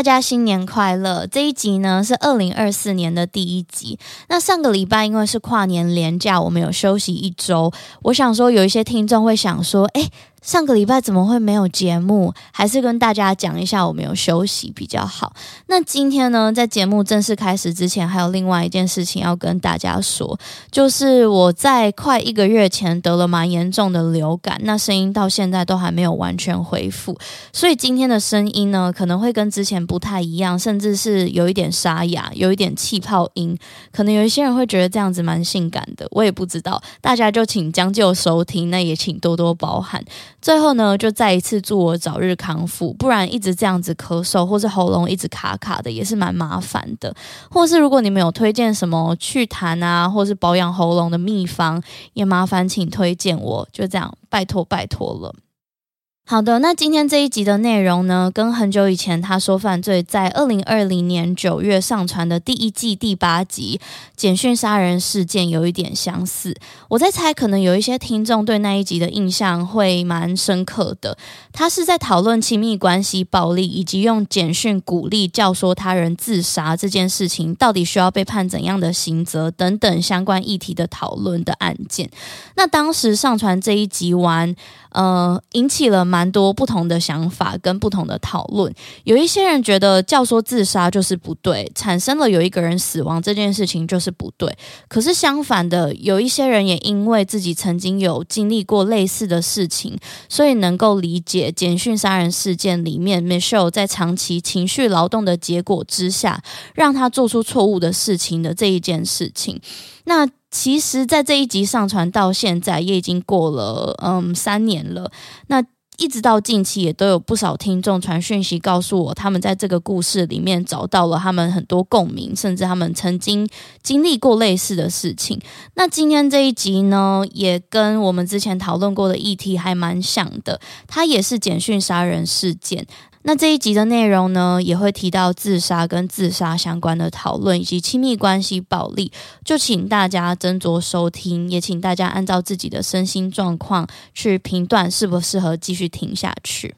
大家新年快乐！这一集呢是二零二四年的第一集。那上个礼拜因为是跨年连假，我们有休息一周。我想说，有一些听众会想说，诶。上个礼拜怎么会没有节目？还是跟大家讲一下，我没有休息比较好。那今天呢，在节目正式开始之前，还有另外一件事情要跟大家说，就是我在快一个月前得了蛮严重的流感，那声音到现在都还没有完全恢复，所以今天的声音呢，可能会跟之前不太一样，甚至是有一点沙哑，有一点气泡音，可能有一些人会觉得这样子蛮性感的，我也不知道，大家就请将就收听，那也请多多包涵。最后呢，就再一次祝我早日康复，不然一直这样子咳嗽，或是喉咙一直卡卡的，也是蛮麻烦的。或是如果你们有推荐什么祛痰啊，或是保养喉咙的秘方，也麻烦请推荐我，就这样，拜托拜托了。好的，那今天这一集的内容呢，跟很久以前他说犯罪在二零二零年九月上传的第一季第八集简讯杀人事件有一点相似。我在猜，可能有一些听众对那一集的印象会蛮深刻的。他是在讨论亲密关系暴力以及用简讯鼓励教唆他人自杀这件事情，到底需要被判怎样的刑责等等相关议题的讨论的案件。那当时上传这一集完。呃，引起了蛮蛮多不同的想法跟不同的讨论。有一些人觉得教唆自杀就是不对，产生了有一个人死亡这件事情就是不对。可是相反的，有一些人也因为自己曾经有经历过类似的事情，所以能够理解简讯杀人事件里面 Michelle 在长期情绪劳动的结果之下，让他做出错误的事情的这一件事情。那其实，在这一集上传到现在，也已经过了嗯三年了。那一直到近期，也都有不少听众传讯息告诉我，他们在这个故事里面找到了他们很多共鸣，甚至他们曾经经历过类似的事情。那今天这一集呢，也跟我们之前讨论过的议题还蛮像的，它也是简讯杀人事件。那这一集的内容呢，也会提到自杀跟自杀相关的讨论，以及亲密关系暴力，就请大家斟酌收听，也请大家按照自己的身心状况去评断适不适合继续听下去。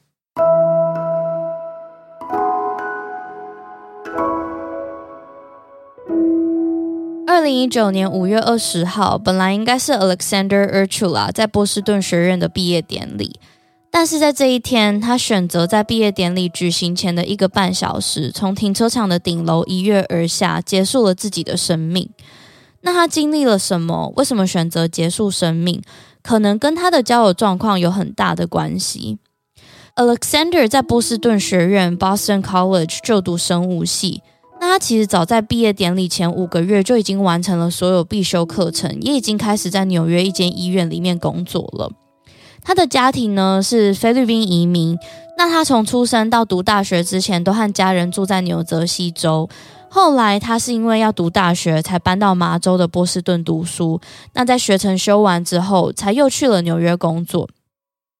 二零一九年五月二十号，本来应该是 Alexander Urchula 在波士顿学院的毕业典礼。但是在这一天，他选择在毕业典礼举行前的一个半小时，从停车场的顶楼一跃而下，结束了自己的生命。那他经历了什么？为什么选择结束生命？可能跟他的交友状况有很大的关系。Alexander 在波士顿学院 （Boston College） 就读生物系。那他其实早在毕业典礼前五个月就已经完成了所有必修课程，也已经开始在纽约一间医院里面工作了。他的家庭呢是菲律宾移民，那他从出生到读大学之前都和家人住在纽泽西州，后来他是因为要读大学才搬到麻州的波士顿读书，那在学成修完之后，才又去了纽约工作。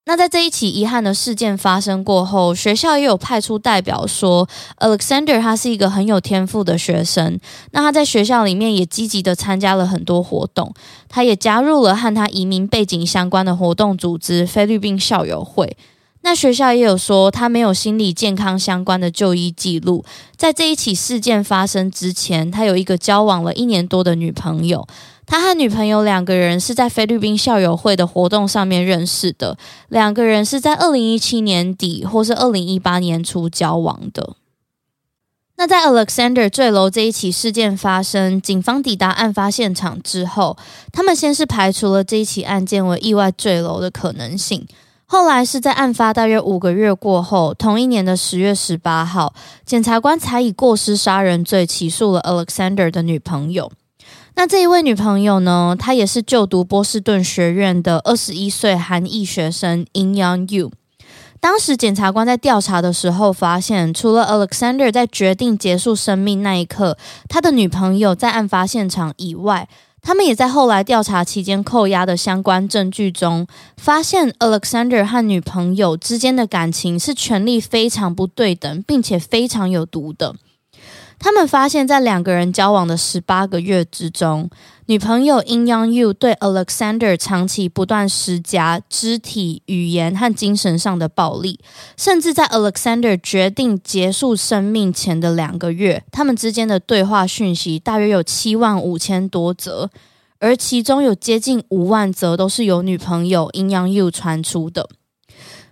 那在这一起遗憾的事件发生过后，学校也有派出代表说，Alexander 他是一个很有天赋的学生。那他在学校里面也积极的参加了很多活动，他也加入了和他移民背景相关的活动组织——菲律宾校友会。那学校也有说，他没有心理健康相关的就医记录。在这一起事件发生之前，他有一个交往了一年多的女朋友。他和女朋友两个人是在菲律宾校友会的活动上面认识的，两个人是在二零一七年底或是二零一八年初交往的。那在 Alexander 坠楼这一起事件发生，警方抵达案发现场之后，他们先是排除了这一起案件为意外坠楼的可能性，后来是在案发大约五个月过后，同一年的十月十八号，检察官才以过失杀人罪起诉了 Alexander 的女朋友。那这一位女朋友呢，她也是就读波士顿学院的二十一岁韩裔学生 In Young Yu。当时检察官在调查的时候发现，除了 Alexander 在决定结束生命那一刻，他的女朋友在案发现场以外，他们也在后来调查期间扣押的相关证据中，发现 Alexander 和女朋友之间的感情是权力非常不对等，并且非常有毒的。他们发现，在两个人交往的十八个月之中，女朋友 In Young Yu 对 Alexander 长期不断施加肢体、语言和精神上的暴力，甚至在 Alexander 决定结束生命前的两个月，他们之间的对话讯息大约有七万五千多则，而其中有接近五万则都是由女朋友 In Young Yu 传出的。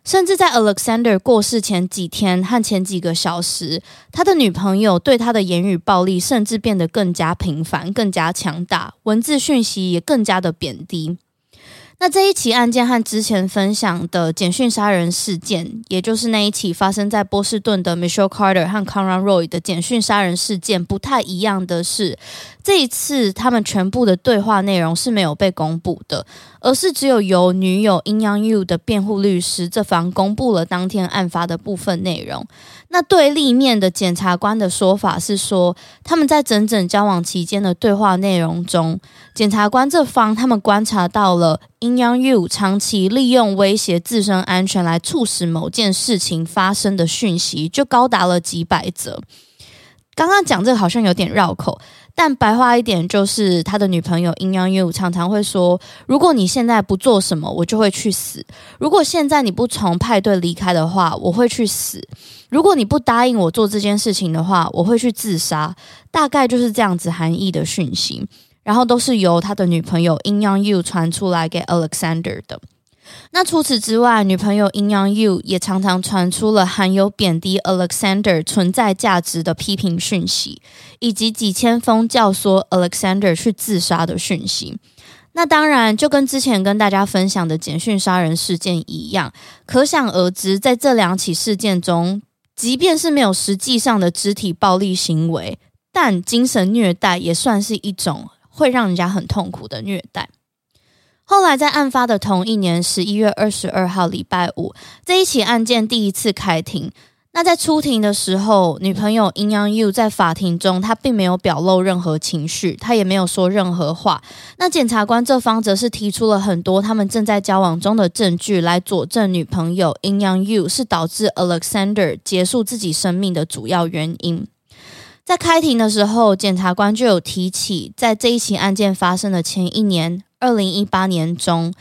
甚至在 Alexander 过世前几天和前几个小时，他的女朋友对他的言语暴力甚至变得更加频繁、更加强大，文字讯息也更加的贬低。那这一起案件和之前分享的简讯杀人事件，也就是那一起发生在波士顿的 Michelle Carter 和 Conrad Roy 的简讯杀人事件不太一样的是，这一次他们全部的对话内容是没有被公布的，而是只有由女友 In Young Yu 的辩护律师这方公布了当天案发的部分内容。那对立面的检察官的说法是说，他们在整整交往期间的对话内容中，检察官这方他们观察到了 In Young Yu 长期利用威胁自身安全来促使某件事情发生的讯息，就高达了几百则。刚刚讲这个好像有点绕口。但白话一点就是，他的女朋友 In Young Yu 常常会说：“如果你现在不做什么，我就会去死；如果现在你不从派对离开的话，我会去死；如果你不答应我做这件事情的话，我会去自杀。”大概就是这样子含义的讯息，然后都是由他的女朋友 In Young Yu 传出来给 Alexander 的。那除此之外，女朋友 In Young Yu 也常常传出了含有贬低 Alexander 存在价值的批评讯息，以及几千封教唆 Alexander 去自杀的讯息。那当然，就跟之前跟大家分享的简讯杀人事件一样，可想而知，在这两起事件中，即便是没有实际上的肢体暴力行为，但精神虐待也算是一种会让人家很痛苦的虐待。后来，在案发的同一年十一月二十二号礼拜五，这一起案件第一次开庭。那在出庭的时候，女朋友 In Young Yu 在法庭中，她并没有表露任何情绪，她也没有说任何话。那检察官这方则是提出了很多他们正在交往中的证据来佐证女朋友 In Young Yu 是导致 Alexander 结束自己生命的主要原因。在开庭的时候，检察官就有提起，在这一起案件发生的前一年。二零一八年中，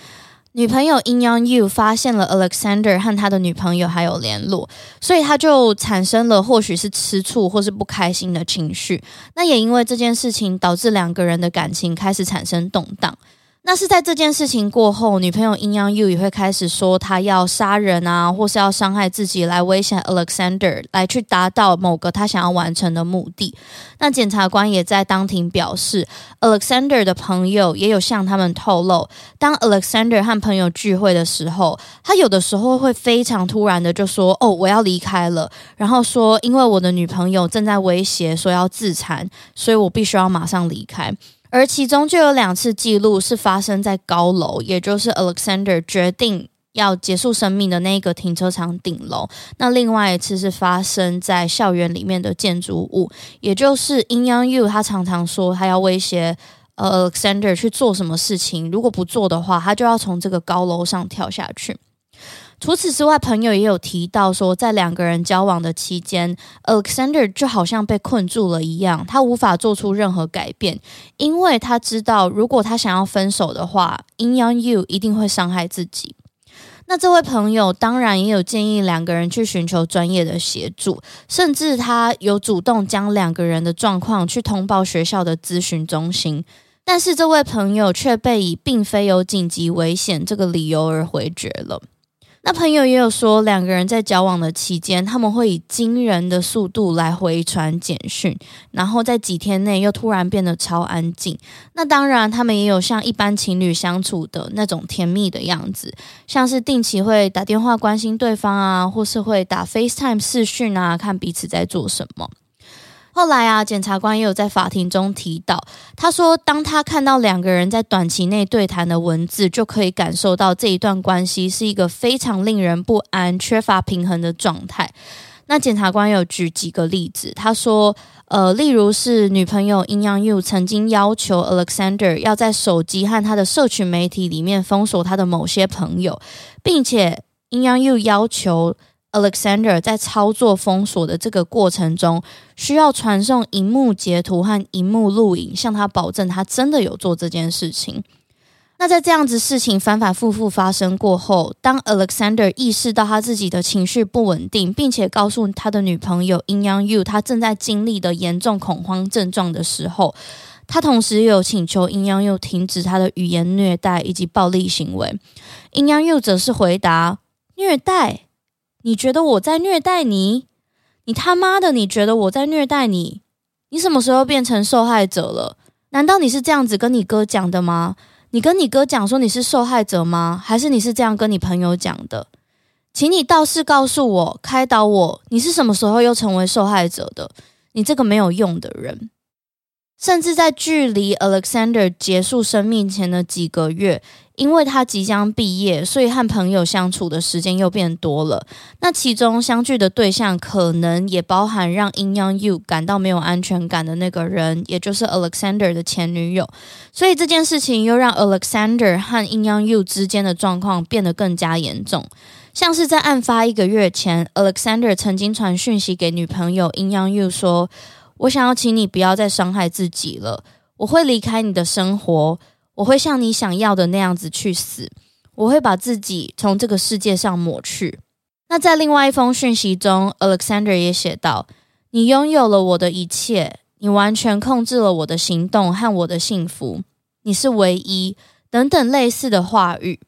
女朋友 In On You 发现了 Alexander 和他的女朋友还有联络，所以他就产生了或许是吃醋或是不开心的情绪。那也因为这件事情，导致两个人的感情开始产生动荡。那是在这件事情过后，女朋友 In Young Yu 也会开始说她要杀人啊，或是要伤害自己来威胁 Alexander，来去达到某个他想要完成的目的。那检察官也在当庭表示，Alexander 的朋友也有向他们透露，当 Alexander 和朋友聚会的时候，他有的时候会非常突然的就说：“哦，我要离开了。”然后说：“因为我的女朋友正在威胁说要自残，所以我必须要马上离开。”而其中就有两次记录是发生在高楼，也就是 Alexander 决定要结束生命的那个停车场顶楼。那另外一次是发生在校园里面的建筑物，也就是 In Young Yu 他常常说他要威胁 Alexander 去做什么事情，如果不做的话，他就要从这个高楼上跳下去。除此之外，朋友也有提到说，在两个人交往的期间，Alexander 就好像被困住了一样，他无法做出任何改变，因为他知道，如果他想要分手的话，In Young Yu 一定会伤害自己。那这位朋友当然也有建议两个人去寻求专业的协助，甚至他有主动将两个人的状况去通报学校的咨询中心，但是这位朋友却被以并非有紧急危险这个理由而回绝了。那朋友也有说，两个人在交往的期间，他们会以惊人的速度来回传简讯，然后在几天内又突然变得超安静。那当然，他们也有像一般情侣相处的那种甜蜜的样子，像是定期会打电话关心对方啊，或是会打 FaceTime 视讯啊，看彼此在做什么。后来啊，检察官也有在法庭中提到，他说，当他看到两个人在短期内对谈的文字，就可以感受到这一段关系是一个非常令人不安、缺乏平衡的状态。那检察官有举几个例子，他说，呃，例如是女朋友 In Young Yu 曾经要求 Alexander 要在手机和他的社群媒体里面封锁他的某些朋友，并且 In Young Yu 要求。Alexander 在操作封锁的这个过程中，需要传送荧幕截图和荧幕录影，向他保证他真的有做这件事情。那在这样子事情反反复复发生过后，当 Alexander 意识到他自己的情绪不稳定，并且告诉他的女朋友 In Young Yu 他正在经历的严重恐慌症状的时候，他同时也有请求 In Young Yu 停止他的语言虐待以及暴力行为。In Young Yu 则是回答：虐待。你觉得我在虐待你？你他妈的！你觉得我在虐待你？你什么时候变成受害者了？难道你是这样子跟你哥讲的吗？你跟你哥讲说你是受害者吗？还是你是这样跟你朋友讲的？请你倒是告诉我，开导我，你是什么时候又成为受害者的？你这个没有用的人！甚至在距离 Alexander 结束生命前的几个月。因为他即将毕业，所以和朋友相处的时间又变多了。那其中相聚的对象可能也包含让 In Young Yu 感到没有安全感的那个人，也就是 Alexander 的前女友。所以这件事情又让 Alexander 和 In Young Yu 之间的状况变得更加严重。像是在案发一个月前，Alexander 曾经传讯息给女朋友 In Young Yu 说：“我想要请你不要再伤害自己了，我会离开你的生活。”我会像你想要的那样子去死，我会把自己从这个世界上抹去。那在另外一封讯息中，Alexander 也写道：“你拥有了我的一切，你完全控制了我的行动和我的幸福，你是唯一。”等等类似的话语。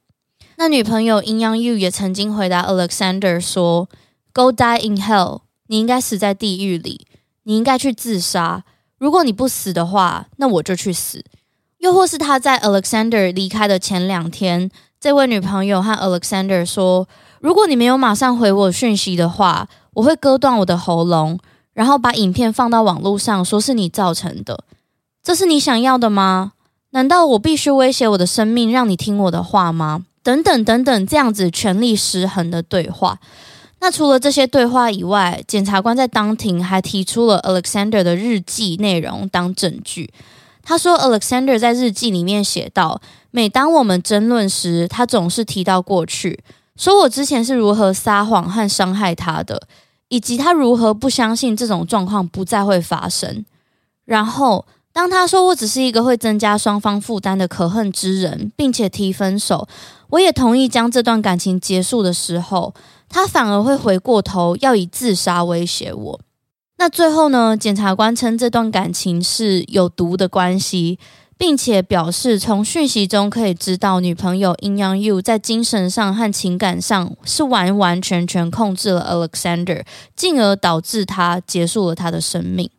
那女朋友 In Young Yu 也曾经回答 Alexander 说：“Go die in hell，你应该死在地狱里，你应该去自杀。如果你不死的话，那我就去死。”又或是他在 Alexander 离开的前两天，这位女朋友和 Alexander 说：“如果你没有马上回我讯息的话，我会割断我的喉咙，然后把影片放到网络上，说是你造成的。这是你想要的吗？难道我必须威胁我的生命让你听我的话吗？等等等等，这样子权力失衡的对话。那除了这些对话以外，检察官在当庭还提出了 Alexander 的日记内容当证据。”他说，Alexander 在日记里面写道：“每当我们争论时，他总是提到过去，说我之前是如何撒谎和伤害他的，以及他如何不相信这种状况不再会发生。然后，当他说我只是一个会增加双方负担的可恨之人，并且提分手，我也同意将这段感情结束的时候，他反而会回过头要以自杀威胁我。”那最后呢？检察官称这段感情是有毒的关系，并且表示从讯息中可以知道，女朋友 In Young Yu 在精神上和情感上是完完全全控制了 Alexander，进而导致他结束了他的生命。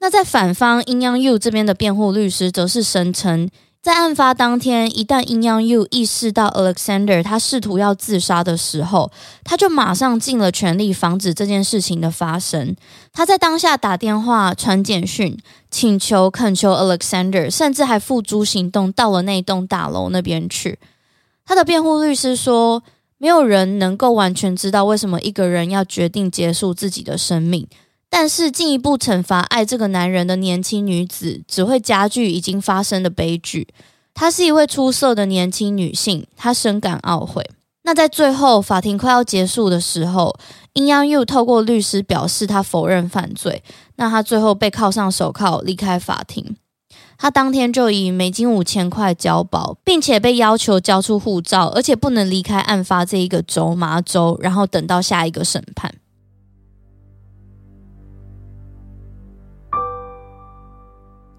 那在反方 In Young Yu 这边的辩护律师则是声称。在案发当天，一旦阴阳 U 意识到 Alexander 他试图要自杀的时候，他就马上尽了全力防止这件事情的发生。他在当下打电话、传简讯、请求、恳求 Alexander，甚至还付诸行动，到了那栋大楼那边去。他的辩护律师说：“没有人能够完全知道为什么一个人要决定结束自己的生命。”但是进一步惩罚爱这个男人的年轻女子，只会加剧已经发生的悲剧。她是一位出色的年轻女性，她深感懊悔。那在最后法庭快要结束的时候，In Young Yu 透过律师表示他否认犯罪。那他最后被铐上手铐离开法庭。他当天就以美金五千块交保，并且被要求交出护照，而且不能离开案发这一个州麻州，然后等到下一个审判。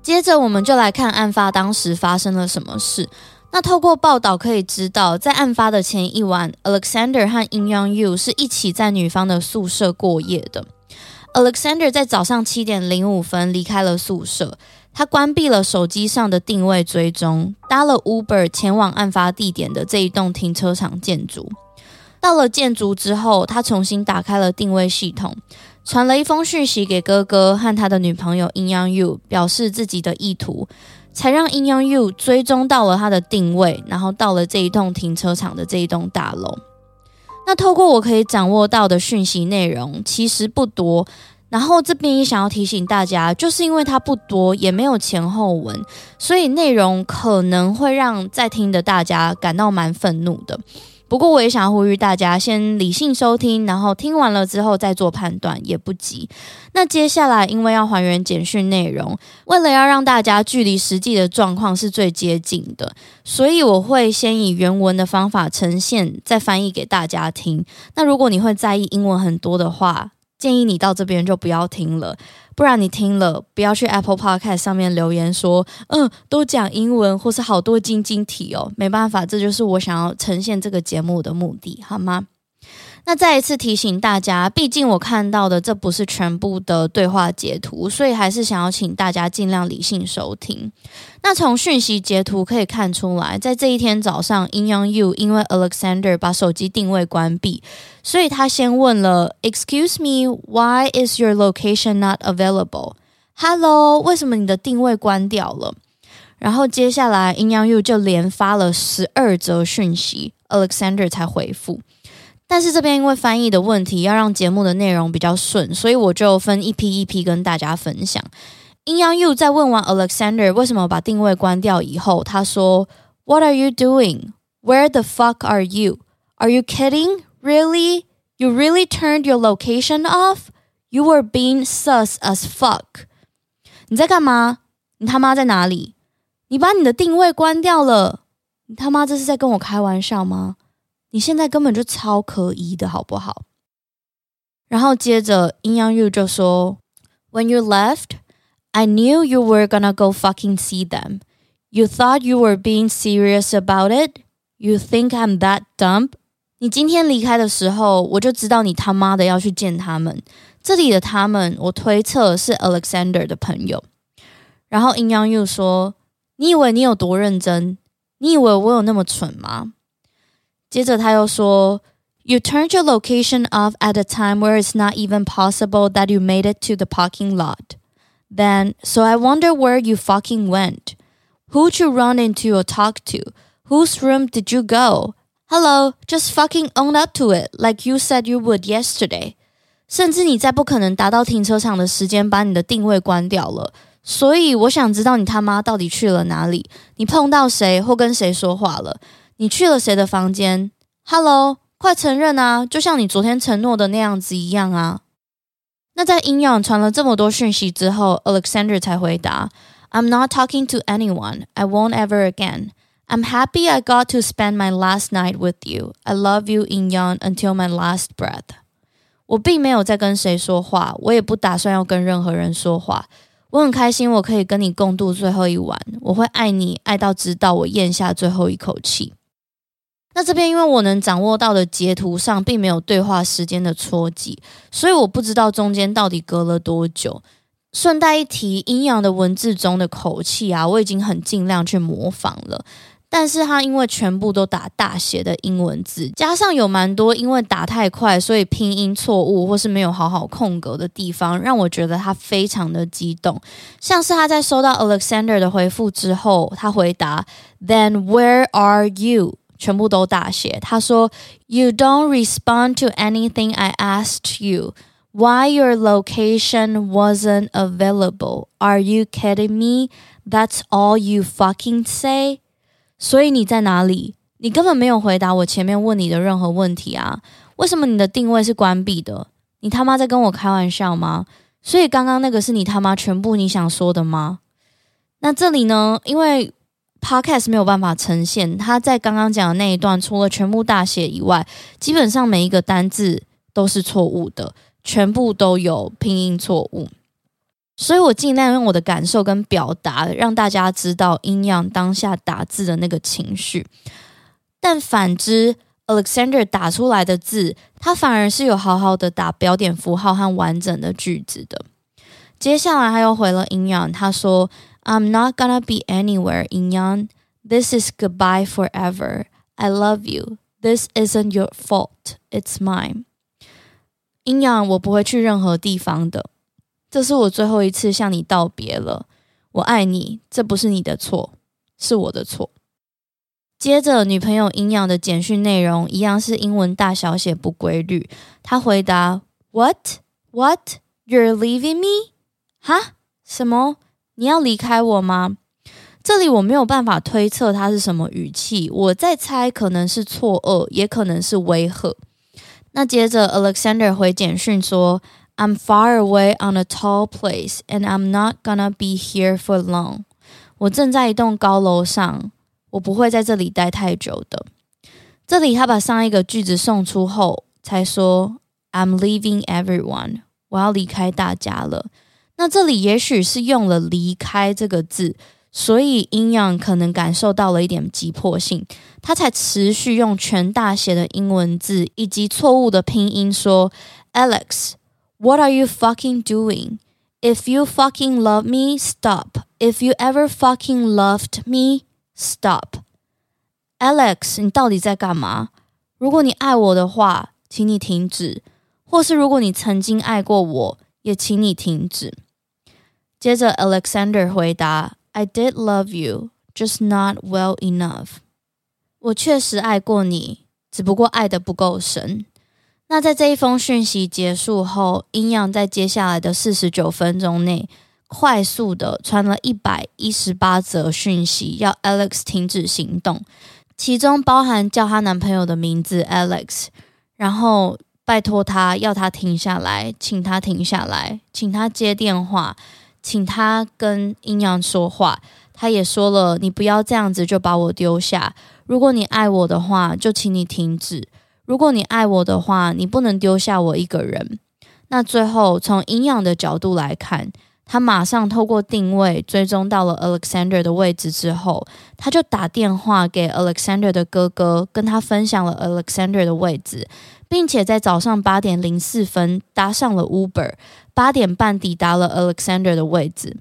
接着，我们就来看案发当时发生了什么事。那透过报道可以知道，在案发的前一晚，Alexander 和 In Young Yu 是一起在女方的宿舍过夜的。Alexander 在早上七点零五分离开了宿舍，他关闭了手机上的定位追踪，搭了 Uber 前往案发地点的这一栋停车场建筑。到了建筑之后，他重新打开了定位系统。传了一封讯息给哥哥和他的女朋友 In Young Yu，表示自己的意图，才让 In Young Yu 追踪到了他的定位，然后到了这一栋停车场的这一栋大楼。那透过我可以掌握到的讯息内容，其实不多。然后这边也想要提醒大家，就是因为它不多，也没有前后文，所以内容可能会让在听的大家感到蛮愤怒的。不过我也想呼吁大家，先理性收听，然后听完了之后再做判断，也不急。那接下来，因为要还原简讯内容，为了要让大家距离实际的状况是最接近的，所以我会先以原文的方法呈现，再翻译给大家听。那如果你会在意英文很多的话，建议你到这边就不要听了，不然你听了不要去 Apple Podcast 上面留言说，嗯，都讲英文或是好多晶晶体哦，没办法，这就是我想要呈现这个节目的目的，好吗？那再一次提醒大家，毕竟我看到的这不是全部的对话截图，所以还是想要请大家尽量理性收听。那从讯息截图可以看出来，在这一天早上，In Young U 因为 Alexander 把手机定位关闭，所以他先问了 “Excuse me, why is your location not available? Hello，为什么你的定位关掉了？”然后接下来 Inyang U 就连发了十二则讯息，Alexander 才回复。但是这边因为翻译的问题，要让节目的内容比较顺，所以我就分一批一批跟大家分享。Inyang U 在问完 Alexander 为什么把定位关掉以后，他说：“What are you doing? Where the fuck are you? Are you kidding? Really? You really turned your location off? You were being sus as fuck.” 你在干嘛？你他妈在哪里？你把你的定位关掉了？你他妈这是在跟我开玩笑吗？你现在根本就超可疑的好不好？然后接着阴阳玉就说：“When you left, I knew you were gonna go fucking see them. You thought you were being serious about it? You think I'm that dumb？你今天离开的时候，我就知道你他妈的要去见他们。这里的他们，我推测是 Alexander 的朋友。然后阴阳玉说：你以为你有多认真？你以为我有那么蠢吗？”接着他又说：“You turned your location off at a time where it's not even possible that you made it to the parking lot. Then, so I wonder where you fucking went. Who'd you run into or talk to? Whose room did you go? Hello, just fucking own up to it, like you said you would yesterday. 甚至你在不可能达到停车场的时间把你的定位关掉了，所以我想知道你他妈到底去了哪里？你碰到谁或跟谁说话了？” 你去了谁的房间？Hello，快承认啊！就像你昨天承诺的那样子一样啊。那在阴阳传了这么多讯息之后，Alexander 才回答：“I'm not talking to anyone. I won't ever again. I'm happy I got to spend my last night with you. I love you, Inyon until my last breath.” 我并没有在跟谁说话，我也不打算要跟任何人说话。我很开心，我可以跟你共度最后一晚。我会爱你，爱到直到我咽下最后一口气。那这边因为我能掌握到的截图上并没有对话时间的戳记，所以我不知道中间到底隔了多久。顺带一提阴阳的文字中的口气啊，我已经很尽量去模仿了，但是他因为全部都打大写的英文字，加上有蛮多因为打太快，所以拼音错误或是没有好好空格的地方，让我觉得他非常的激动。像是他在收到 Alexander 的回复之后，他回答：“Then where are you？” 全部都大写。他说：“You don't respond to anything I asked you. Why your location wasn't available? Are you kidding me? That's all you fucking say.” 所以你在哪里？你根本没有回答我前面问你的任何问题啊！为什么你的定位是关闭的？你他妈在跟我开玩笑吗？所以刚刚那个是你他妈全部你想说的吗？那这里呢？因为 Podcast 没有办法呈现，他在刚刚讲的那一段，除了全部大写以外，基本上每一个单字都是错误的，全部都有拼音错误。所以我尽量用我的感受跟表达，让大家知道 In Young 当下打字的那个情绪。但反之，Alexander 打出来的字，他反而是有好好的打标点符号和完整的句子的。接下来他又回了 In Young，他说。I'm not gonna be anywhere, In Young. This is goodbye forever. I love you. This isn't your fault. It's mine. 阴阳，我不会去任何地方的。这是我最后一次向你道别了。我爱你，这不是你的错，是我的错。接着，女朋友阴阳的简讯内容一样是英文大小写不规律。她回答：What? What? You're leaving me? 哈？什么？ 你要离开我吗？这里我没有办法推测他是什么语气，我在猜可能是错愕，也可能是威吓。那接着，Alexander 回简讯说：“I'm far away on a tall place, and I'm not gonna be here for long。”我正在一栋高楼上，我不会在这里待太久的。这里他把上一个句子送出后，才说：“I'm leaving everyone。”我要离开大家了。那这里也许是用了“离开”这个字。所以，阴阳可能感受到了一点急迫性，他才持续用全大写的英文字以及错误的拼音说：“Alex, what are you fucking doing? If you fucking love me, stop. If you ever fucking loved me, stop.” Alex，你到底在干嘛？如果你爱我的话，请你停止；或是如果你曾经爱过我，也请你停止。接着，Alexander 回答。I did love you, just not well enough. 我确实爱过你，只不过爱得不够深。那在这一封讯息结束后，阴阳在接下来的四十九分钟内，快速的传了一百一十八则讯息，要 Alex 停止行动，其中包含叫她男朋友的名字 Alex，然后拜托他要他停下来，请他停下来，请他接电话。请他跟阴阳说话，他也说了，你不要这样子就把我丢下。如果你爱我的话，就请你停止。如果你爱我的话，你不能丢下我一个人。那最后从阴阳的角度来看，他马上透过定位追踪到了 Alexander 的位置之后，他就打电话给 Alexander 的哥哥，跟他分享了 Alexander 的位置。并且在早上八点零四分搭上了 Uber，八点半抵达了 Alexander 的位置。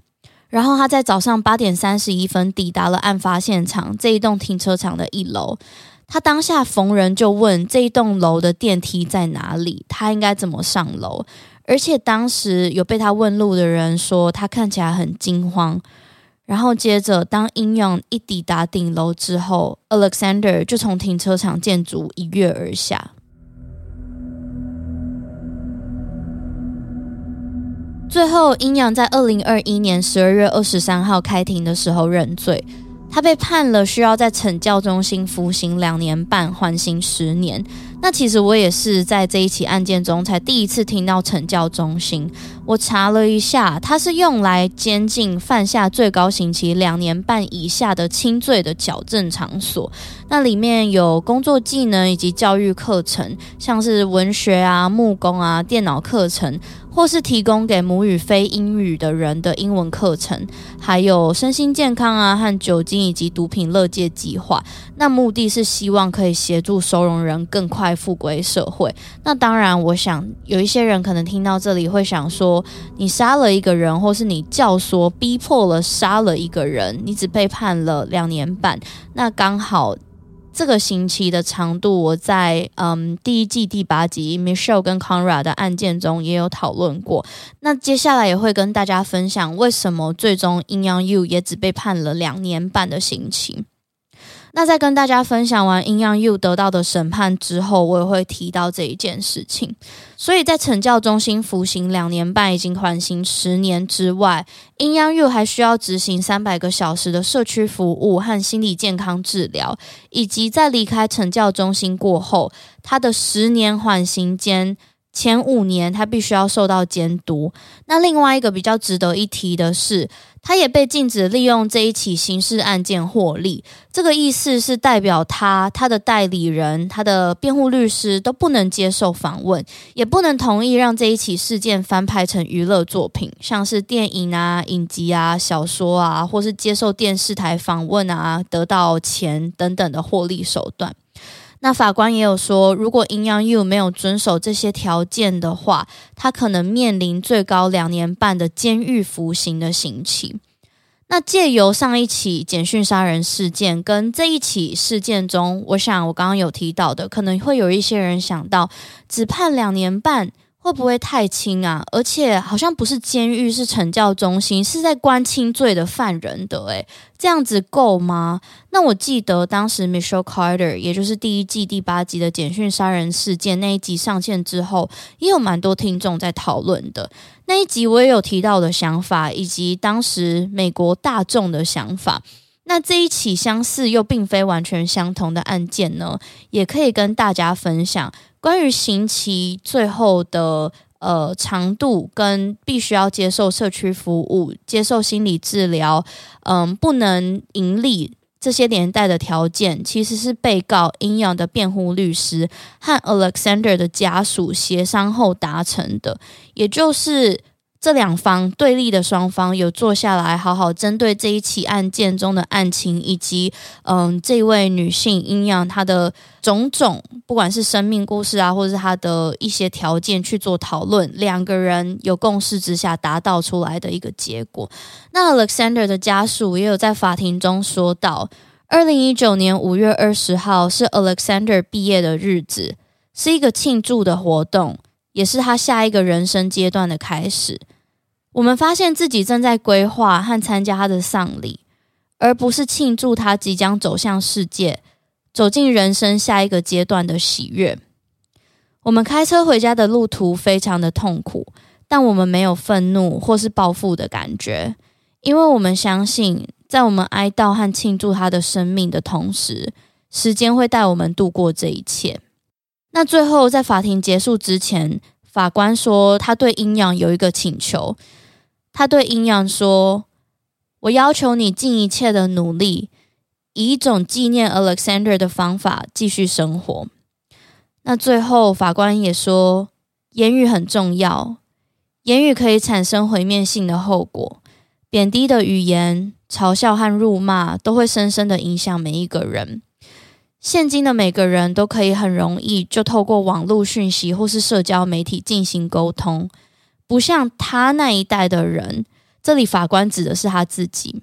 然后他在早上八点三十一分抵达了案发现场这一栋停车场的一楼。他当下逢人就问这一栋楼的电梯在哪里，他应该怎么上楼。而且当时有被他问路的人说他看起来很惊慌。然后接着当阴阳一抵达顶楼之后，Alexander 就从停车场建筑一跃而下。最后，阴阳在二零二一年十二月二十三号开庭的时候认罪，他被判了需要在惩教中心服刑两年半，缓刑十年。那其实我也是在这一起案件中才第一次听到惩教中心。我查了一下，它是用来监禁犯下最高刑期两年半以下的轻罪的矫正场所。那里面有工作技能以及教育课程，像是文学啊、木工啊、电脑课程。或是提供给母语非英语的人的英文课程，还有身心健康啊和酒精以及毒品勒戒计划。那目的是希望可以协助收容人更快复归社会。那当然，我想有一些人可能听到这里会想说，你杀了一个人，或是你教唆逼迫了杀了一个人，你只被判了两年半，那刚好。这个刑期的长度，我在嗯第一季第八集 Michelle 跟 Conrad 的案件中也有讨论过。那接下来也会跟大家分享为什么最终 In Young You 也只被判了两年半的刑期。那在跟大家分享完 In Young You 得到的审判之后，我也会提到这一件事情。所以在惩教中心服刑两年半，已经缓刑十年之外，In Young You 还需要执行三百个小时的社区服务和心理健康治疗，以及在离开惩教中心过后，他的十年缓刑间。前五年，他必须要受到监督。那另外一个比较值得一提的是，他也被禁止利用这一起刑事案件获利。这个意思是代表他、他的代理人、他的辩护律师都不能接受访问，也不能同意让这一起事件翻拍成娱乐作品，像是电影啊、影集啊、小说啊，或是接受电视台访问啊，得到钱等等的获利手段。那法官也有说，如果 In Young You 没有遵守这些条件的话，他可能面临最高两年半的监狱服刑的刑期。那借由上一起简讯杀人事件跟这一起事件中，我想我刚刚有提到的，可能会有一些人想到，只判两年半。会不会太轻啊？而且好像不是监狱，是惩教中心，是在关轻罪的犯人的。诶，这样子够吗？那我记得当时 Michelle Carter，也就是第一季第八集的简讯杀人事件那一集上线之后，也有蛮多听众在讨论的。那一集我也有提到的想法，以及当时美国大众的想法。那这一起相似又并非完全相同的案件呢，也可以跟大家分享。关于刑期最后的呃长度，跟必须要接受社区服务、接受心理治疗，嗯，不能盈利这些连带的条件，其实是被告英阳的辩护律师和 Alexander 的家属协商后达成的，也就是。这两方对立的双方有坐下来，好好针对这一起案件中的案情，以及嗯，这位女性英样她的种种，不管是生命故事啊，或者是她的一些条件去做讨论，两个人有共识之下达到出来的一个结果。那 Alexander 的家属也有在法庭中说到，二零一九年五月二十号是 Alexander 毕业的日子，是一个庆祝的活动。也是他下一个人生阶段的开始。我们发现自己正在规划和参加他的丧礼，而不是庆祝他即将走向世界、走进人生下一个阶段的喜悦。我们开车回家的路途非常的痛苦，但我们没有愤怒或是报复的感觉，因为我们相信，在我们哀悼和庆祝他的生命的同时，时间会带我们度过这一切。那最后，在法庭结束之前，法官说他对阴阳有一个请求。他对阴阳说：“我要求你尽一切的努力，以一种纪念 Alexander 的方法继续生活。”那最后，法官也说：“言语很重要，言语可以产生毁灭性的后果。贬低的语言、嘲笑和辱骂都会深深的影响每一个人。”现今的每个人都可以很容易就透过网络讯息或是社交媒体进行沟通，不像他那一代的人。这里法官指的是他自己。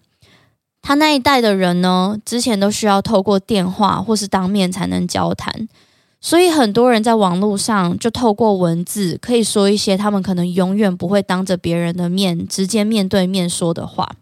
他那一代的人呢，之前都需要透过电话或是当面才能交谈，所以很多人在网络上就透过文字可以说一些他们可能永远不会当着别人的面直接面对面说的话。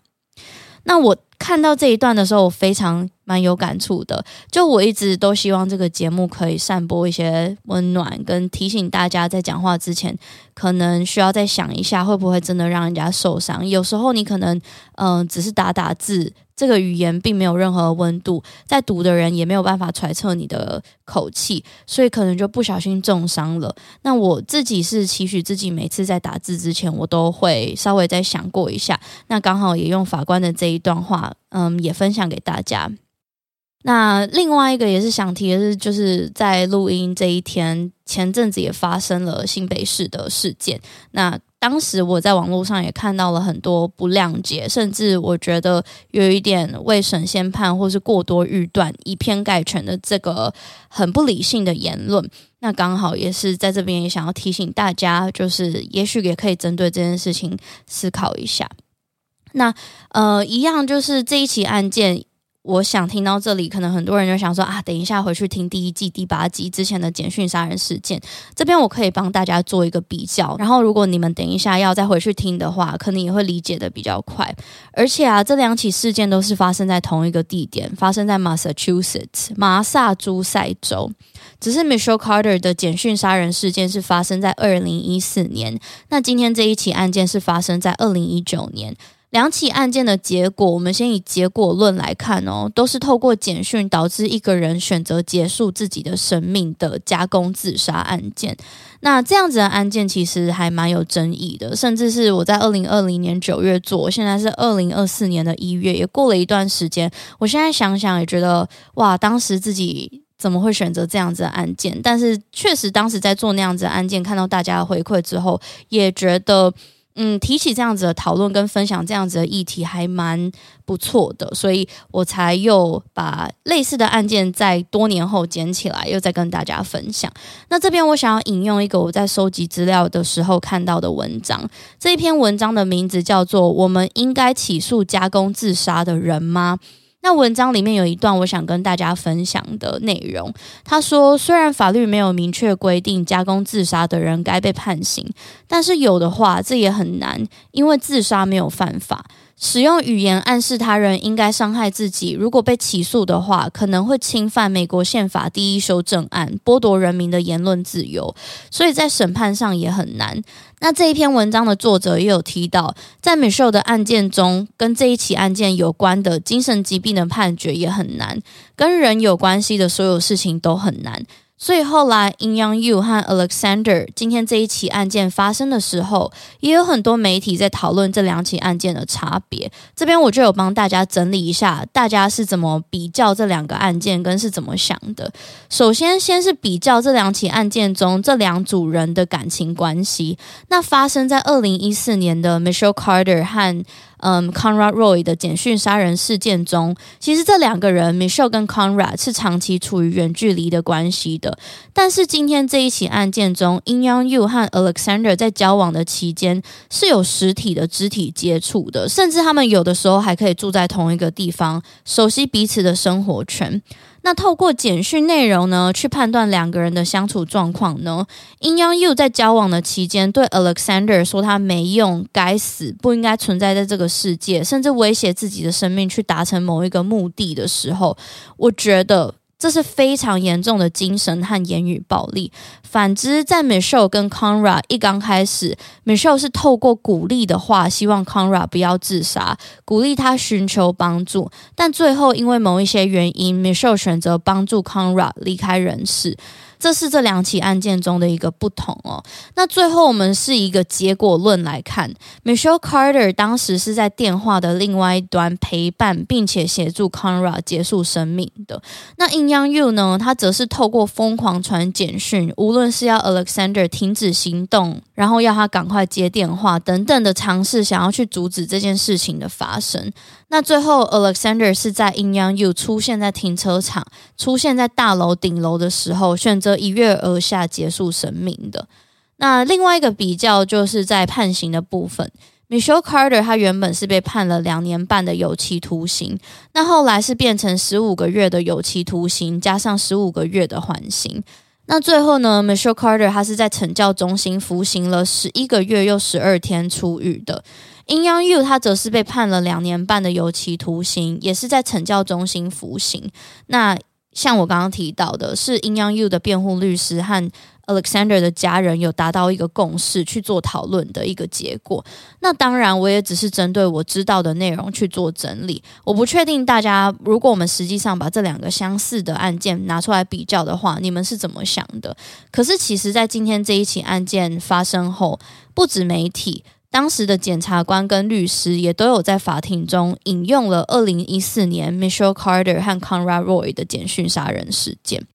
那我看到这一段的时候，我非常。蛮有感触的，就我一直都希望这个节目可以散播一些温暖，跟提醒大家在讲话之前，可能需要再想一下，会不会真的让人家受伤。有时候你可能，嗯、只是打打字。这个语言并没有任何温度，在读的人也没有办法揣测你的口气，所以可能就不小心重伤了。那我自己是期许自己每次在打字之前，我都会稍微再想过一下。那刚好也用法官的这一段话，嗯，也分享给大家。那另外一个也是想提的是，就是在录音这一天，前阵子也发生了新北市的事件。那当时我在网络上也看到了很多不谅解，甚至我觉得有一点未审先判或是过多预断、以偏概全的这个很不理性的言论。那刚好也是在这边也想要提醒大家，就是也许也可以针对这件事情思考一下。那呃，一样就是这一起案件。我想听到这里，可能很多人就想说啊，等一下回去听第一季第八集之前的简讯杀人事件，这边我可以帮大家做一个比较。然后，如果你们等一下要再回去听的话，可能也会理解得比较快。而且啊，这两起事件都是发生在同一个地点，发生在 Massachusetts 马萨诸塞州。只是 Michelle Carter 的简讯杀人事件是发生在二零一四年，那今天这一起案件是发生在二零一九年。两起案件的结果，我们先以结果论来看哦，都是透过简讯导致一个人选择结束自己的生命的加工自杀案件。那这样子的案件其实还蛮有争议的，甚至是我在二零二零年九月做，现在是二零二四年的一月，也过了一段时间。我现在想想也觉得，哇，当时自己怎么会选择这样子的案件？但是确实当时在做那样子的案件，看到大家的回馈之后，也觉得。嗯，提起这样子的讨论跟分享这样子的议题还蛮不错的，所以我才又把类似的案件在多年后捡起来，又再跟大家分享。那这边我想要引用一个我在收集资料的时候看到的文章，这一篇文章的名字叫做《我们应该起诉加工自杀的人吗》。那文章里面有一段我想跟大家分享的内容，他说：“虽然法律没有明确规定加工自杀的人该被判刑，但是有的话，这也很难，因为自杀没有犯法。”使用语言暗示他人应该伤害自己，如果被起诉的话，可能会侵犯美国宪法第一修正案，剥夺人民的言论自由，所以在审判上也很难。那这一篇文章的作者也有提到，在 Michelle 的案件中，跟这一起案件有关的精神疾病的判决也很难，跟人有关系的所有事情都很难。所以后来，In Young You 和 Alexander 今天这一起案件发生的时候，也有很多媒体在讨论这两起案件的差别。这边我就有帮大家整理一下，大家是怎么比较这两个案件，跟是怎么想的。首先，先是比较这两起案件中这两组人的感情关系。那发生在二零一四年的 Michelle Carter 和嗯，Conrad Roy 的简讯杀人事件中，其实这两个人 Michelle 跟 Conrad 是长期处于远距离的关系的。但是今天这一起案件中，In Young You 和 Alexander 在交往的期间是有实体的肢体接触的，甚至他们有的时候还可以住在同一个地方，熟悉彼此的生活圈。那透过简讯内容呢，去判断两个人的相处状况呢？Inuyou 在交往的期间，对 Alexander 说他没用、该死、不应该存在在这个世界，甚至威胁自己的生命去达成某一个目的的时候，我觉得。这是非常严重的精神和言语暴力。反之，在 Michelle 跟 Conrad 一刚开始，Michelle 是透过鼓励的话，希望 Conrad 不要自杀，鼓励他寻求帮助。但最后因为某一些原因，Michelle 选择帮助 Conrad 离开人世。这是这两起案件中的一个不同哦。那最后我们是一个结果论来看，Michelle Carter 当时是在电话的另外一端陪伴并且协助 Conrad 结束生命的。那 In Young You 呢？他则是透过疯狂传简讯，无论是要 Alexander 停止行动，然后要他赶快接电话等等的尝试，想要去阻止这件事情的发生。那最后，Alexander 是在 In Young You 出现在停车场、出现在大楼顶楼的时候，选择一跃而下结束生命的。那另外一个比较就是在判刑的部分，Michelle Carter 他原本是被判了两年半的有期徒刑，那后来是变成十五个月的有期徒刑加上十五个月的缓刑。那最后呢，Michelle Carter 他是在惩教中心服刑了十一个月又十二天出狱的。In Young You，他则是被判了两年半的有期徒刑，也是在惩教中心服刑。那像我刚刚提到的，是 In Young You 的辩护律师和 Alexander 的家人有达到一个共识去做讨论的一个结果。那当然，我也只是针对我知道的内容去做整理。我不确定大家，如果我们实际上把这两个相似的案件拿出来比较的话，你们是怎么想的？可是，其实，在今天这一起案件发生后，不止媒体。当时的检察官跟律师也都有在法庭中引用了二零一四年 Michelle Carter 和 Conrad Roy 的简讯杀人事件。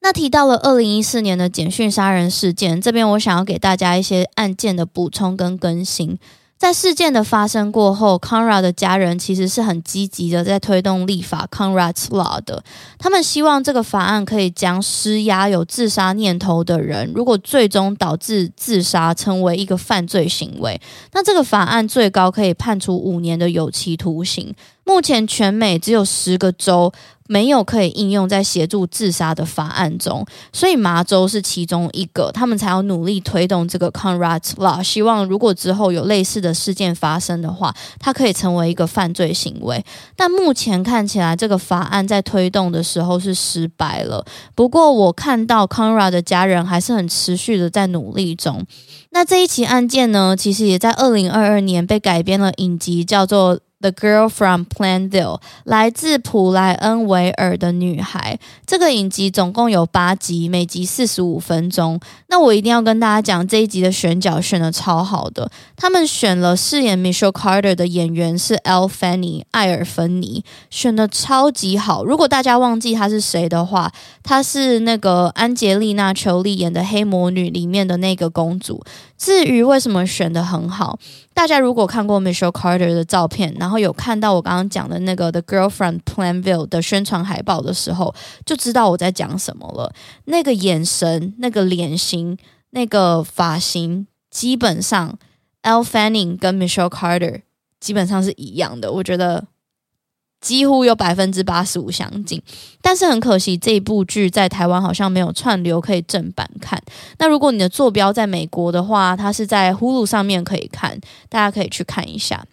那提到了二零一四年的简讯杀人事件，这边我想要给大家一些案件的补充跟更新。在事件的发生过后，Conrad 的家人其实是很积极的在推动立法 Conrad's Law 的。他们希望这个法案可以将施压有自杀念头的人，如果最终导致自杀成为一个犯罪行为，那这个法案最高可以判处五年的有期徒刑。目前全美只有十个州没有可以应用在协助自杀的法案中，所以麻州是其中一个，他们才要努力推动这个 Conrad Law，希望如果之后有类似的事件发生的话，它可以成为一个犯罪行为。但目前看起来，这个法案在推动的时候是失败了。不过我看到 Conrad 的家人还是很持续的在努力中。那这一起案件呢，其实也在二零二二年被改编了影集，叫做。The Girl from Planville，来自普莱恩维尔的女孩。这个影集总共有八集，每集四十五分钟。那我一定要跟大家讲，这一集的选角选的超好的。他们选了饰演 Michelle Carter 的演员是 El Fanny 艾尔芬妮，选的超级好。如果大家忘记她是谁的话，她是那个安洁丽娜·裘莉演的《黑魔女》里面的那个公主。至于为什么选的很好？大家如果看过 Michelle Carter 的照片，然后然后有看到我刚刚讲的那个 The Girlfriend Planville 的宣传海报的时候，就知道我在讲什么了。那个眼神、那个脸型、那个发型，基本上，El Fanning 跟 Michelle Carter 基本上是一样的。我觉得几乎有百分之八十五相近，但是很可惜，这一部剧在台湾好像没有串流可以正版看。那如果你的坐标在美国的话，它是在 Hulu 上面可以看，大家可以去看一下。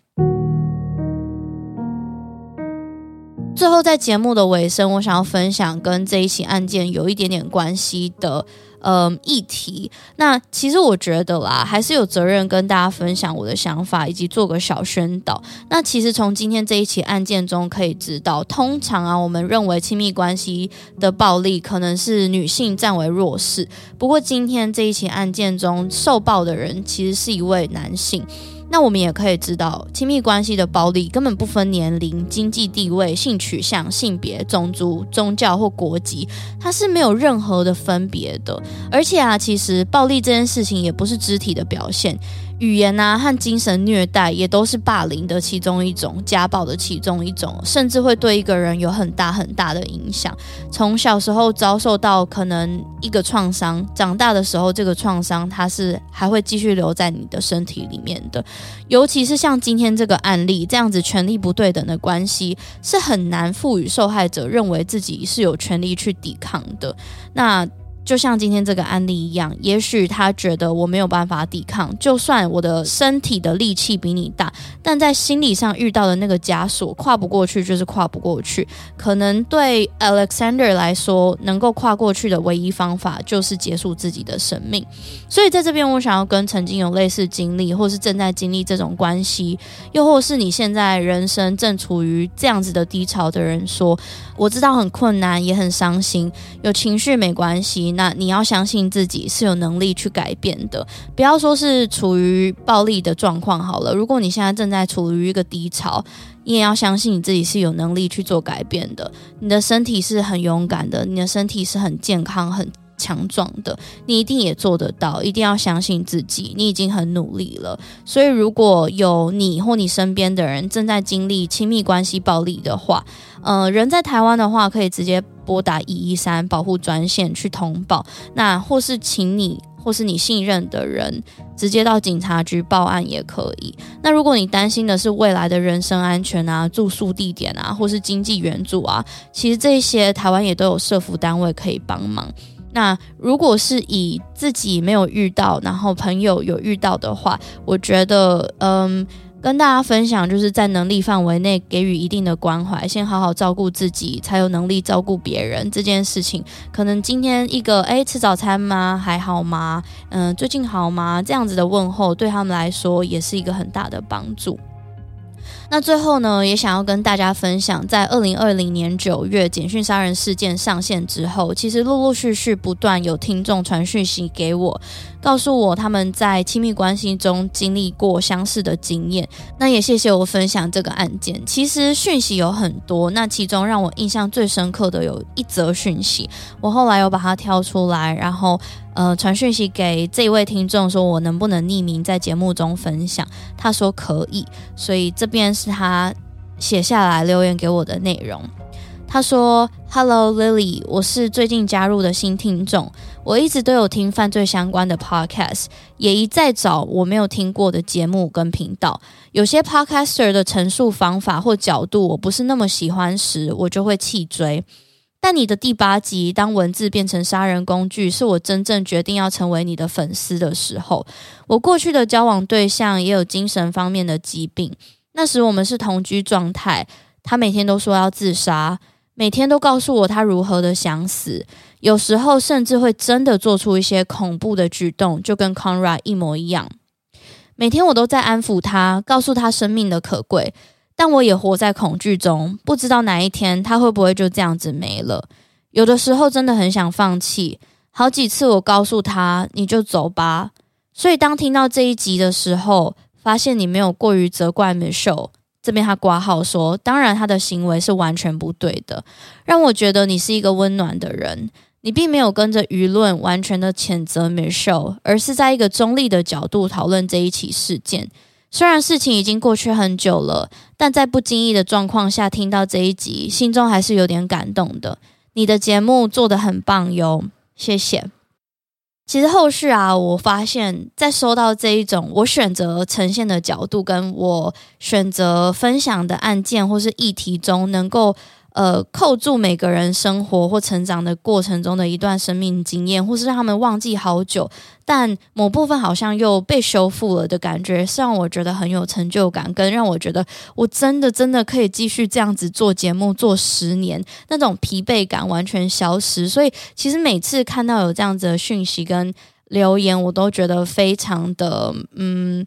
最后，在节目的尾声，我想要分享跟这一起案件有一点点关系的。嗯，议题。那其实我觉得啦，还是有责任跟大家分享我的想法，以及做个小宣导。那其实从今天这一起案件中可以知道，通常啊，我们认为亲密关系的暴力可能是女性占为弱势。不过今天这一起案件中受暴的人其实是一位男性。那我们也可以知道，亲密关系的暴力根本不分年龄、经济地位、性取向、性别、种族、宗教或国籍，它是没有任何的分别的。而且啊，其实暴力这件事情也不是肢体的表现。语言啊和精神虐待也都是霸凌的其中一种，家暴的其中一种，甚至会对一个人有很大很大的影响。从小时候遭受到可能一个创伤，长大的时候这个创伤它是还会继续留在你的身体里面的。尤其是像今天这个案例这样子，权力不对等的关系是很难赋予受害者认为自己是有权利去抵抗的。那。就像今天这个案例一样，也许他觉得我没有办法抵抗，就算我的身体的力气比你大，但在心理上遇到的那个枷锁跨不过去，就是跨不过去。可能对 Alexander 来说，能够跨过去的唯一方法就是结束自己的生命。所以在这边，我想要跟曾经有类似经历，或是正在经历这种关系，又或是你现在人生正处于这样子的低潮的人说，我知道很困难，也很伤心，有情绪没关系。那你要相信自己是有能力去改变的，不要说是处于暴力的状况好了。如果你现在正在处于一个低潮，你也要相信你自己是有能力去做改变的。你的身体是很勇敢的，你的身体是很健康、很强壮的，你一定也做得到。一定要相信自己，你已经很努力了。所以，如果有你或你身边的人正在经历亲密关系暴力的话，呃，人在台湾的话，可以直接拨打一一三保护专线去通报，那或是请你或是你信任的人直接到警察局报案也可以。那如果你担心的是未来的人身安全啊、住宿地点啊，或是经济援助啊，其实这些台湾也都有社福单位可以帮忙。那如果是以自己没有遇到，然后朋友有遇到的话，我觉得，嗯。跟大家分享，就是在能力范围内给予一定的关怀，先好好照顾自己，才有能力照顾别人。这件事情，可能今天一个诶，吃早餐吗？还好吗？嗯，最近好吗？这样子的问候，对他们来说也是一个很大的帮助。那最后呢，也想要跟大家分享，在二零二零年九月简讯杀人事件上线之后，其实陆陆续续不断有听众传讯息给我，告诉我他们在亲密关系中经历过相似的经验。那也谢谢我分享这个案件。其实讯息有很多，那其中让我印象最深刻的有一则讯息，我后来有把它挑出来，然后。呃，传讯息给这位听众，说我能不能匿名在节目中分享？他说可以，所以这边是他写下来留言给我的内容。他说：“Hello Lily，我是最近加入的新听众，我一直都有听犯罪相关的 podcast，也一再找我没有听过的节目跟频道。有些 podcaster 的陈述方法或角度我不是那么喜欢时，我就会弃追。”但你的第八集，当文字变成杀人工具，是我真正决定要成为你的粉丝的时候。我过去的交往对象也有精神方面的疾病，那时我们是同居状态。他每天都说要自杀，每天都告诉我他如何的想死，有时候甚至会真的做出一些恐怖的举动，就跟 Conrad 一模一样。每天我都在安抚他，告诉他生命的可贵。但我也活在恐惧中，不知道哪一天他会不会就这样子没了。有的时候真的很想放弃，好几次我告诉他你就走吧。所以当听到这一集的时候，发现你没有过于责怪 Michelle，这边他挂号说，当然他的行为是完全不对的，让我觉得你是一个温暖的人。你并没有跟着舆论完全的谴责 Michelle，而是在一个中立的角度讨论这一起事件。虽然事情已经过去很久了，但在不经意的状况下听到这一集，心中还是有点感动的。你的节目做得很棒哟，谢谢。其实后续啊，我发现，在收到这一种我选择呈现的角度，跟我选择分享的案件或是议题中，能够。呃，扣住每个人生活或成长的过程中的一段生命经验，或是让他们忘记好久，但某部分好像又被修复了的感觉，是让我觉得很有成就感，跟让我觉得我真的真的可以继续这样子做节目做十年，那种疲惫感完全消失。所以，其实每次看到有这样子的讯息跟留言，我都觉得非常的嗯。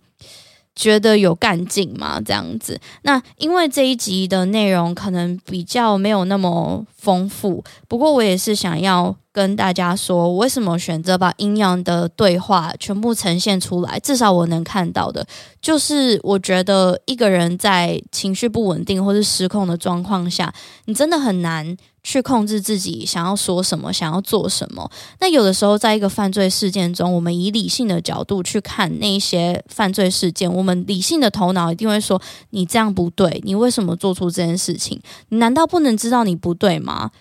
觉得有干劲吗？这样子，那因为这一集的内容可能比较没有那么丰富，不过我也是想要跟大家说，为什么选择把阴阳的对话全部呈现出来，至少我能看到的，就是我觉得一个人在情绪不稳定或是失控的状况下，你真的很难。去控制自己想要说什么，想要做什么。那有的时候，在一个犯罪事件中，我们以理性的角度去看那些犯罪事件，我们理性的头脑一定会说：“你这样不对，你为什么做出这件事情？你难道不能知道你不对吗？”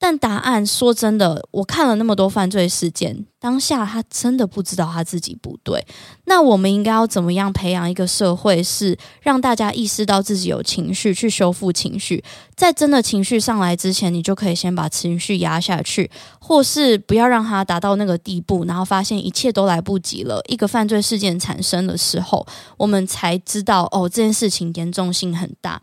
但答案说真的，我看了那么多犯罪事件，当下他真的不知道他自己不对。那我们应该要怎么样培养一个社会，是让大家意识到自己有情绪，去修复情绪，在真的情绪上来之前，你就可以先把情绪压下去，或是不要让它达到那个地步，然后发现一切都来不及了。一个犯罪事件产生的时候，我们才知道哦，这件事情严重性很大。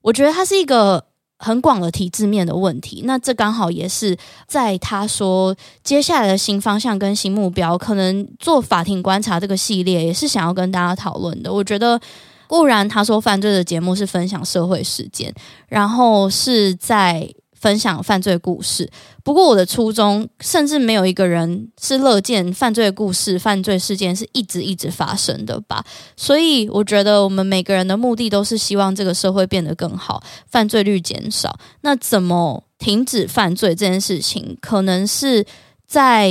我觉得它是一个。很广的体制面的问题，那这刚好也是在他说接下来的新方向跟新目标，可能做法庭观察这个系列也是想要跟大家讨论的。我觉得固然他说犯罪的节目是分享社会事件，然后是在。分享犯罪故事，不过我的初衷，甚至没有一个人是乐见犯罪故事、犯罪事件是一直一直发生的吧。所以，我觉得我们每个人的目的都是希望这个社会变得更好，犯罪率减少。那怎么停止犯罪这件事情，可能是在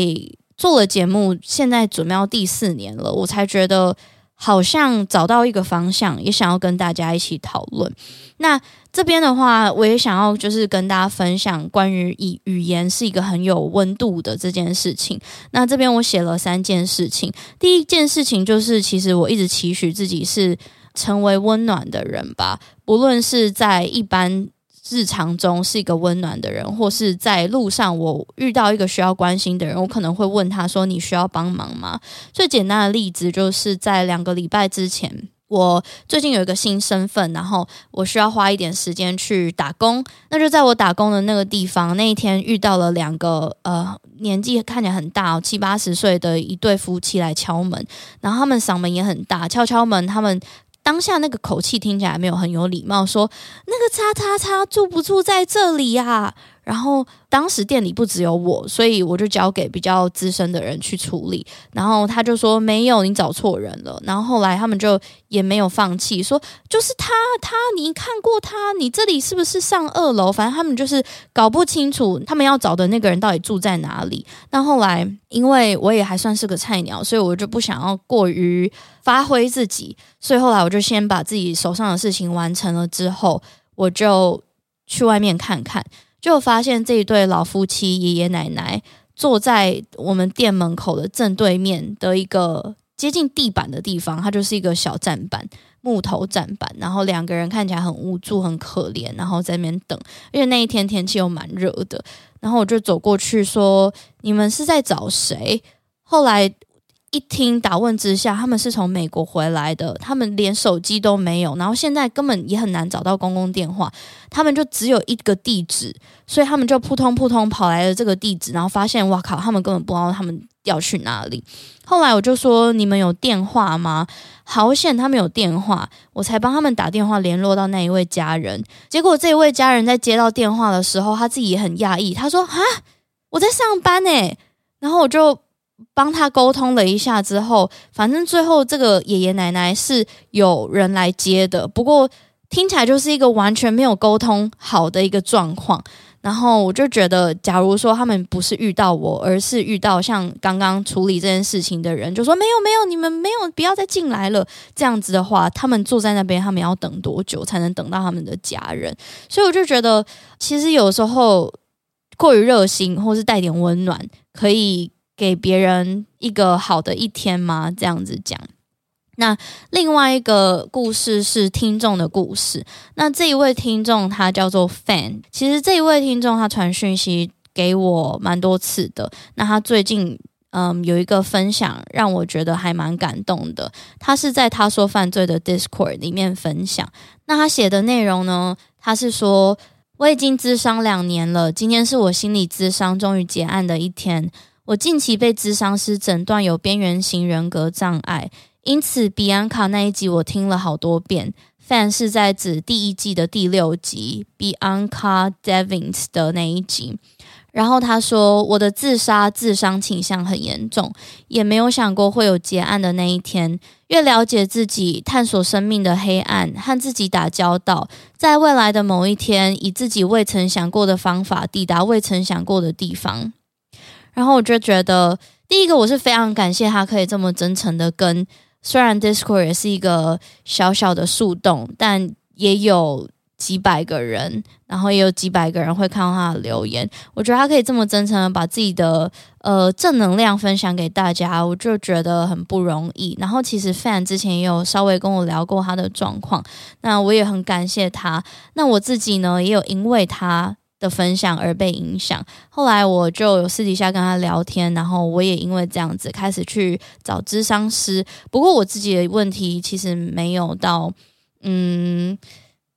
做了节目，现在准备要第四年了，我才觉得。好像找到一个方向，也想要跟大家一起讨论。那这边的话，我也想要就是跟大家分享关于以语言是一个很有温度的这件事情。那这边我写了三件事情。第一件事情就是，其实我一直期许自己是成为温暖的人吧，不论是在一般。日常中是一个温暖的人，或是在路上我遇到一个需要关心的人，我可能会问他说：“你需要帮忙吗？”最简单的例子就是在两个礼拜之前，我最近有一个新身份，然后我需要花一点时间去打工。那就在我打工的那个地方，那一天遇到了两个呃年纪看起来很大，七八十岁的一对夫妻来敲门，然后他们嗓门也很大，敲敲门，他们。当下那个口气听起来没有很有礼貌，说那个叉叉叉住不住在这里呀？然后当时店里不只有我，所以我就交给比较资深的人去处理。然后他就说没有，你找错人了。然后后来他们就也没有放弃，说就是他，他你看过他？你这里是不是上二楼？反正他们就是搞不清楚他们要找的那个人到底住在哪里。那后来因为我也还算是个菜鸟，所以我就不想要过于发挥自己，所以后来我就先把自己手上的事情完成了之后，我就去外面看看。就发现这一对老夫妻爷爷奶奶坐在我们店门口的正对面的一个接近地板的地方，它就是一个小站板，木头站板。然后两个人看起来很无助、很可怜，然后在那边等。因为那一天天气又蛮热的，然后我就走过去说：“你们是在找谁？”后来。一听打问之下，他们是从美国回来的，他们连手机都没有，然后现在根本也很难找到公共电话，他们就只有一个地址，所以他们就扑通扑通跑来了这个地址，然后发现哇靠，他们根本不知道他们要去哪里。后来我就说，你们有电话吗？好险他们有电话，我才帮他们打电话联络到那一位家人。结果这一位家人在接到电话的时候，他自己也很讶异，他说啊，我在上班诶。然后我就。帮他沟通了一下之后，反正最后这个爷爷奶奶是有人来接的，不过听起来就是一个完全没有沟通好的一个状况。然后我就觉得，假如说他们不是遇到我，而是遇到像刚刚处理这件事情的人，就说没有没有，你们没有不要再进来了。这样子的话，他们坐在那边，他们要等多久才能等到他们的家人？所以我就觉得，其实有时候过于热心或是带点温暖，可以。给别人一个好的一天吗？这样子讲。那另外一个故事是听众的故事。那这一位听众他叫做 Fan，其实这一位听众他传讯息给我蛮多次的。那他最近嗯有一个分享让我觉得还蛮感动的。他是在他说犯罪的 Discord 里面分享。那他写的内容呢，他是说我已经咨商两年了，今天是我心理咨商终于结案的一天。我近期被咨商师诊断有边缘型人格障碍。因此，比安卡那一集我听了好多遍。Fan 是在指第一季的第六集，Bianca Devins 的那一集。然后他说：“我的自杀、自伤倾向很严重，也没有想过会有结案的那一天。越了解自己，探索生命的黑暗，和自己打交道，在未来的某一天，以自己未曾想过的方法抵达未曾想过的地方。”然后我就觉得，第一个我是非常感谢他可以这么真诚的跟。虽然 Discord 也是一个小小的树洞，但也有几百个人，然后也有几百个人会看到他的留言。我觉得他可以这么真诚的把自己的呃正能量分享给大家，我就觉得很不容易。然后其实 Fan 之前也有稍微跟我聊过他的状况，那我也很感谢他。那我自己呢，也有因为他。的分享而被影响，后来我就有私底下跟他聊天，然后我也因为这样子开始去找咨商师。不过我自己的问题其实没有到，嗯，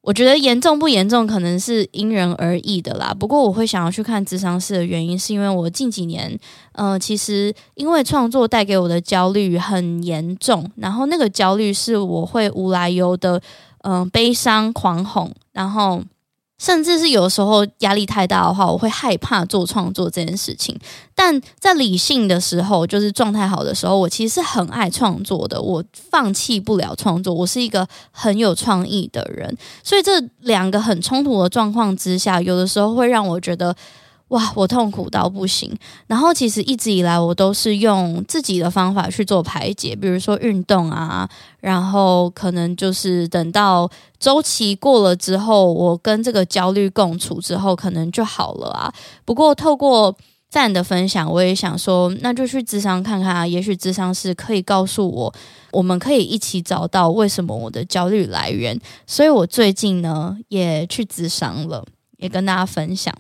我觉得严重不严重可能是因人而异的啦。不过我会想要去看咨商师的原因，是因为我近几年，呃，其实因为创作带给我的焦虑很严重，然后那个焦虑是我会无来由的，嗯、悲伤狂吼，然后。甚至是有时候压力太大的话，我会害怕做创作这件事情。但在理性的时候，就是状态好的时候，我其实是很爱创作的。我放弃不了创作，我是一个很有创意的人。所以这两个很冲突的状况之下，有的时候会让我觉得。哇，我痛苦到不行。然后其实一直以来，我都是用自己的方法去做排解，比如说运动啊，然后可能就是等到周期过了之后，我跟这个焦虑共处之后，可能就好了啊。不过透过赞的分享，我也想说，那就去智商看看啊，也许智商是可以告诉我，我们可以一起找到为什么我的焦虑来源。所以我最近呢，也去智商了，也跟大家分享。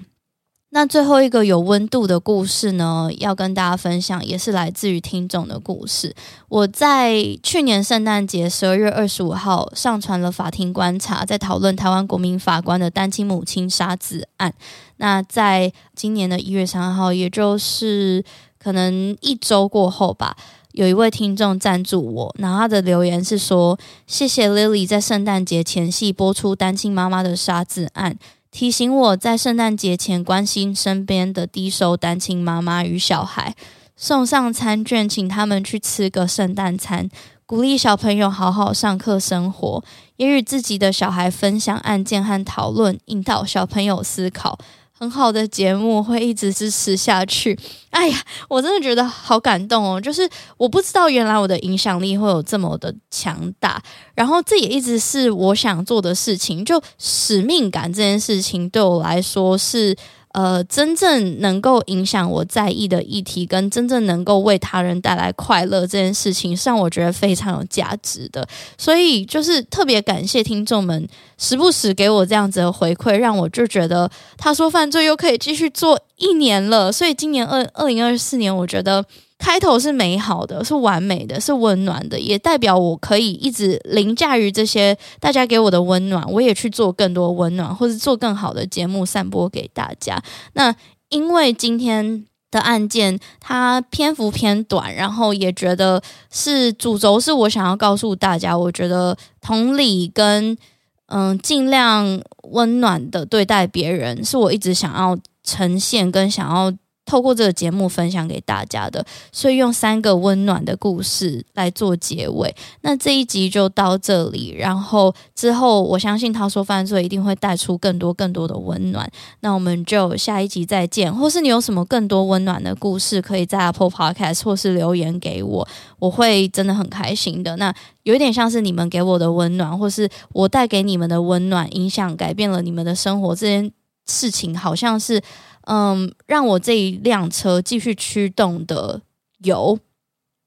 那最后一个有温度的故事呢，要跟大家分享，也是来自于听众的故事。我在去年圣诞节十二月二十五号上传了法庭观察，在讨论台湾国民法官的单亲母亲杀子案。那在今年的一月三号，也就是可能一周过后吧，有一位听众赞助我，然后他的留言是说：“谢谢 Lily 在圣诞节前夕播出单亲妈妈的杀子案。”提醒我在圣诞节前关心身边的低收单亲妈妈与小孩，送上餐券，请他们去吃个圣诞餐，鼓励小朋友好好上课生活，也与自己的小孩分享案件和讨论，引导小朋友思考。很好的节目会一直支持下去。哎呀，我真的觉得好感动哦！就是我不知道原来我的影响力会有这么的强大，然后这也一直是我想做的事情。就使命感这件事情对我来说是。呃，真正能够影响我在意的议题，跟真正能够为他人带来快乐这件事情，是让我觉得非常有价值的。所以，就是特别感谢听众们时不时给我这样子的回馈，让我就觉得他说犯罪又可以继续做一年了。所以，今年二二零二四年，我觉得。开头是美好的，是完美的，是温暖的，也代表我可以一直凌驾于这些大家给我的温暖，我也去做更多温暖，或者做更好的节目散播给大家。那因为今天的案件它篇幅偏短，然后也觉得是主轴是我想要告诉大家，我觉得同理跟嗯尽量温暖的对待别人，是我一直想要呈现跟想要。透过这个节目分享给大家的，所以用三个温暖的故事来做结尾。那这一集就到这里，然后之后我相信他说犯罪一定会带出更多更多的温暖。那我们就下一集再见，或是你有什么更多温暖的故事，可以在 Apple Podcast 或是留言给我，我会真的很开心的。那有一点像是你们给我的温暖，或是我带给你们的温暖，影响改变了你们的生活，这件事情好像是。嗯，让我这一辆车继续驱动的油，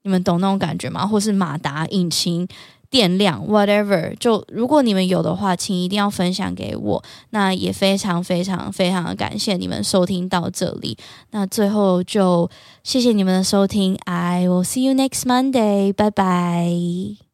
你们懂那种感觉吗？或是马达、引擎、电量，whatever，就如果你们有的话，请一定要分享给我。那也非常非常非常的感谢你们收听到这里。那最后就谢谢你们的收听，I will see you next Monday，拜拜。